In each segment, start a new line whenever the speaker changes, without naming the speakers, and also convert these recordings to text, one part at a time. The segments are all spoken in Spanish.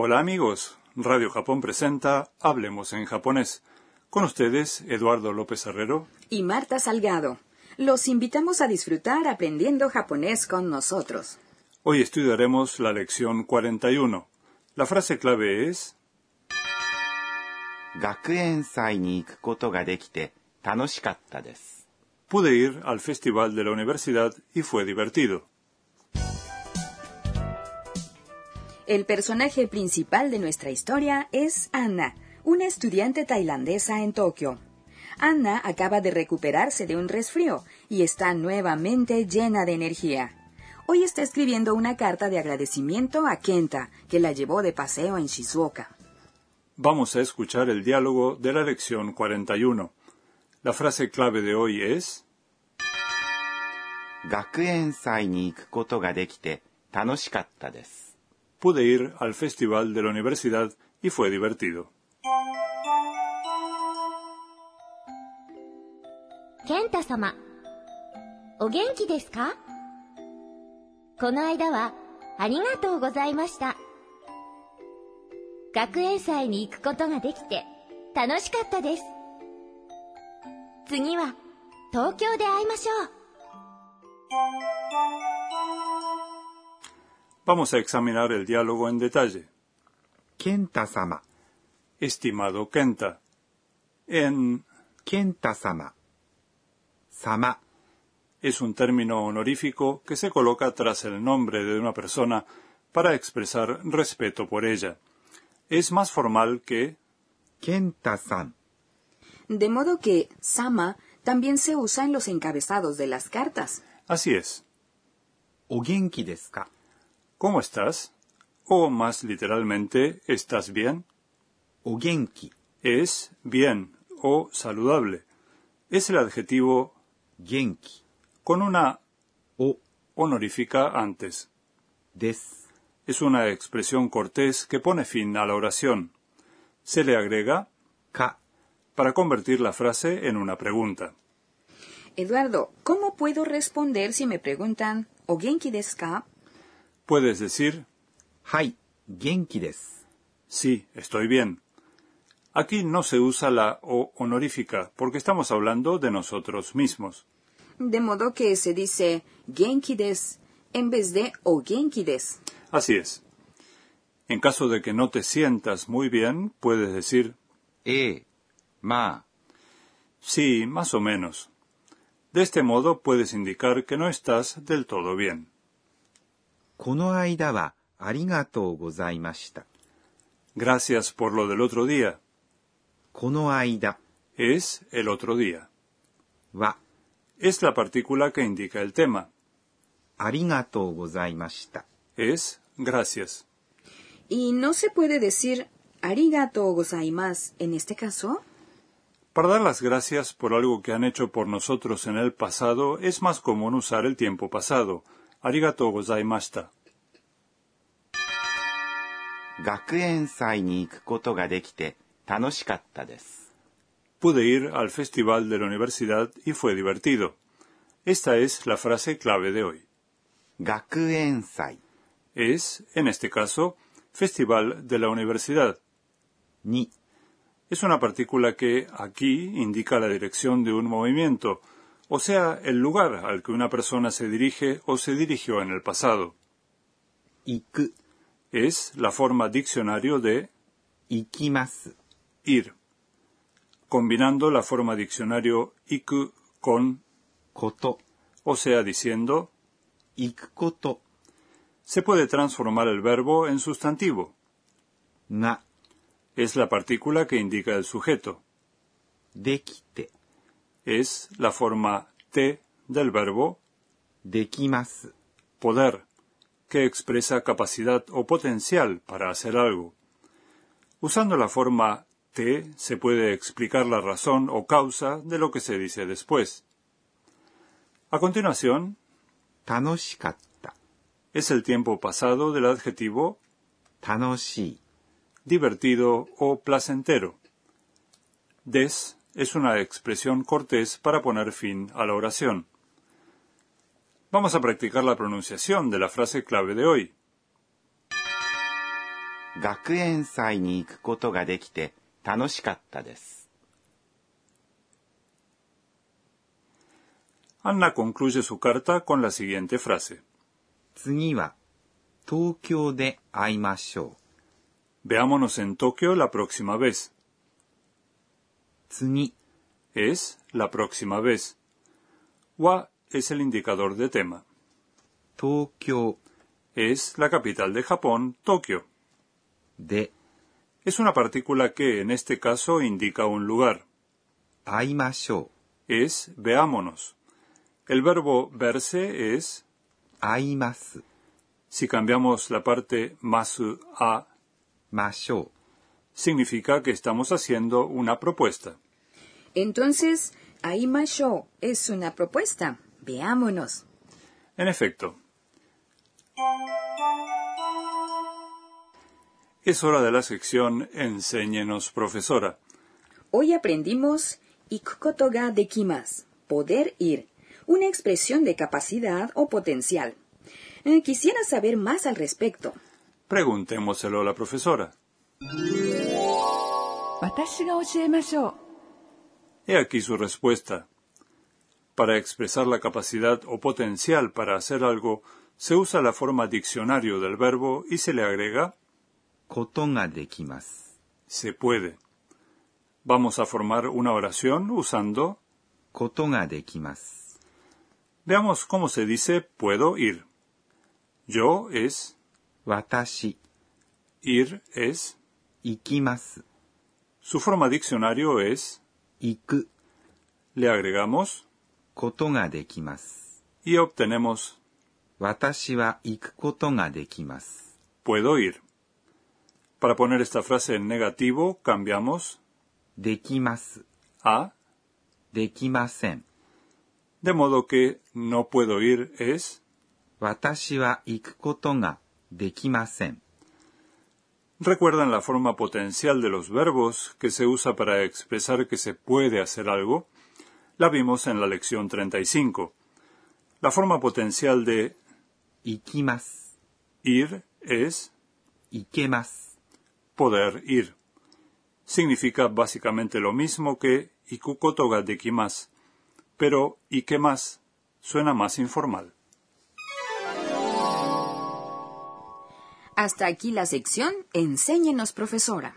Hola amigos, Radio Japón presenta Hablemos en japonés. Con ustedes, Eduardo López Herrero
y Marta Salgado. Los invitamos a disfrutar aprendiendo japonés con nosotros.
Hoy estudiaremos la lección 41. La frase clave es... Pude ir al festival de la universidad y fue divertido.
El personaje principal de nuestra historia es Anna, una estudiante tailandesa en Tokio. Anna acaba de recuperarse de un resfrío y está nuevamente llena de energía. Hoy está escribiendo una carta de agradecimiento a Kenta, que la llevó de paseo en Shizuoka.
Vamos a escuchar el diálogo de la lección 41. La frase clave de hoy es
学園祭に行くことができて楽しかったです。
Pude ir al festival de la universidad y fue divertido.
健太様、お元気ですかこの間はありがとうございました。学園祭に行くことができて楽しかったです。次は東京で会いましょう。
Vamos a examinar el diálogo en detalle.
Kenta-sama.
Estimado Kenta. En
Kenta-sama. Sama
es un término honorífico que se coloca tras el nombre de una persona para expresar respeto por ella. Es más formal que
Kenta-san.
De modo que sama también se usa en los encabezados de las cartas.
Así es.
O genki?
¿Cómo estás? O más literalmente, ¿estás bien?
O genki.
Es bien o saludable. Es el adjetivo
genki
con una
o
honorífica antes.
Des.
Es una expresión cortés que pone fin a la oración. Se le agrega
ka
para convertir la frase en una pregunta.
Eduardo, ¿cómo puedo responder si me preguntan o genki desu ka?
Puedes decir
はい、元気です。
sí, estoy bien. Aquí no se usa la o honorífica porque estamos hablando de nosotros mismos.
De modo que se dice genki desu en vez de O genki desu.
Así es. En caso de que no te sientas muy bien, puedes decir
ええ、まあ、
sí, más o menos. De este modo puedes indicar que no estás del todo bien.
この間はありがとうございました。
Gracias por lo del otro día.
この間
Es el otro día.
は
Es la partícula que indica el tema.
ありがとうございました。
Es gracias.
¿Y no se puede decir arigato gozaimasu en este caso?
Para dar las gracias por algo que han hecho por nosotros en el pasado, es más común usar el tiempo pasado. Arigato gozaimashita.
学園祭に行くことができて楽しかったです。
Pude ir al festival de la universidad y fue divertido. Esta es la frase clave de hoy.
学園祭
Es, en este caso, festival de la universidad.
に
Es una partícula que aquí indica la dirección de un movimiento, o sea, el lugar al que una persona se dirige o se dirigió en el pasado.
Iku
es la forma diccionario de
ikimasu,
ir, combinando la forma diccionario iku con
koto,
o sea, diciendo
ikukoto.
Se puede transformar el verbo en sustantivo.
Na
es la partícula que indica el sujeto.
Dekite
es la forma te del verbo
できます。
poder, que expresa capacidad o potencial para hacer algo. Usando la forma te se puede explicar la razón o causa de lo que se dice después. A continuación,
楽しかった。
es el tiempo pasado del adjetivo
楽しい。
divertido o placentero. Des es una expresión cortés para poner fin a la oración. Vamos a practicar la pronunciación de la frase clave de hoy. Anna concluye su carta con la siguiente frase. Veámonos en Tokio la próxima vez.
Tsuni
es la próxima vez. Wa es el indicador de tema.
Tokio
es la capital de Japón, Tokio.
De
es una partícula que en este caso indica un lugar.
Aimasho
es veámonos. El verbo verse es
aimasu.
Si cambiamos la parte masu a
masho
significa que estamos haciendo una propuesta.
Entonces, Aimasho es una propuesta. Veámonos.
En efecto. Es hora de la sección Enséñenos, profesora.
Hoy aprendimos ikukoto ga dekimasu, poder ir, una expresión de capacidad o potencial. Eh, quisiera saber más al respecto.
Preguntémoselo a la profesora. He aquí su respuesta. Para expresar la capacidad o potencial para hacer algo, se usa la forma diccionario del verbo y se le agrega se puede. Vamos a formar una oración usando Veamos cómo se dice puedo ir. Yo es. Ir es
ikimasu.
su forma diccionario es,
行く。
le agregamos
ことができます。
y obtenemos
私は行くことができます。
puedo ir. Para poner esta frase en negativo, cambiamos
できます。
a,
できません。
de modo que no puedo ir es,
私は行くことができません。
recuerdan la forma potencial de los verbos que se usa para expresar que se puede hacer algo, la vimos en la lección 35. La forma potencial de
ikimas
ir es
ikemas
poder ir. Significa básicamente lo mismo que ikukotoga de pero ikemas suena más informal.
Hasta aquí la sección Enséñenos, profesora.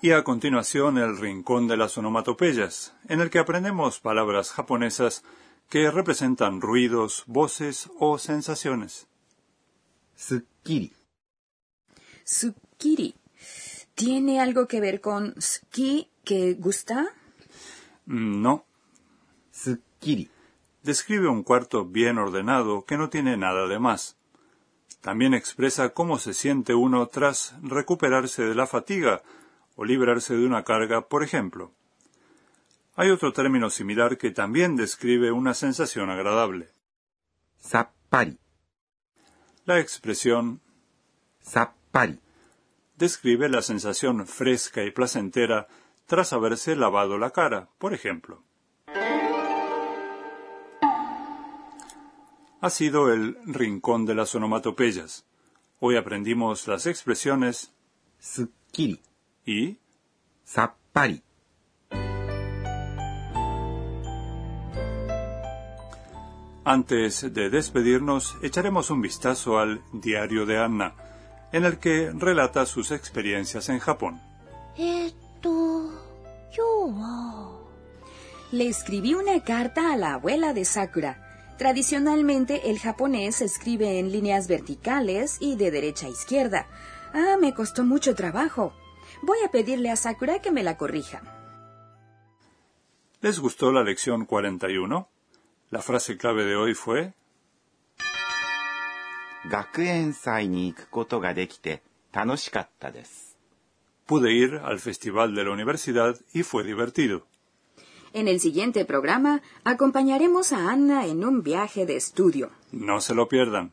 Y a continuación el Rincón de las Onomatopeyas, en el que aprendemos palabras japonesas que representan ruidos, voces o sensaciones.
Tsukiri.
Tsukiri. ¿Tiene algo que ver con ski que gusta?
Mm, no.
Tsukiri
describe un cuarto bien ordenado que no tiene nada de más. También expresa cómo se siente uno tras recuperarse de la fatiga o librarse de una carga, por ejemplo. Hay otro término similar que también describe una sensación agradable.
Zappari.
La expresión
Zappari
describe la sensación fresca y placentera tras haberse lavado la cara, por ejemplo. ha sido el rincón de las onomatopeyas. Hoy aprendimos las expresiones
sukiri
y
sappari.
Antes de despedirnos, echaremos un vistazo al diario de Anna, en el que relata sus experiencias en Japón.
Esto, yo.
Le escribí una carta a la abuela de Sakura Tradicionalmente el japonés se escribe en líneas verticales y de derecha a izquierda. Ah, me costó mucho trabajo. Voy a pedirle a Sakura que me la corrija.
¿Les gustó la lección 41? La frase clave de hoy fue
学園祭に行くことができて楽しかったです。
Pude ir al festival de la universidad y fue divertido.
En el siguiente programa acompañaremos a Anna en un viaje de estudio.
No se lo pierdan.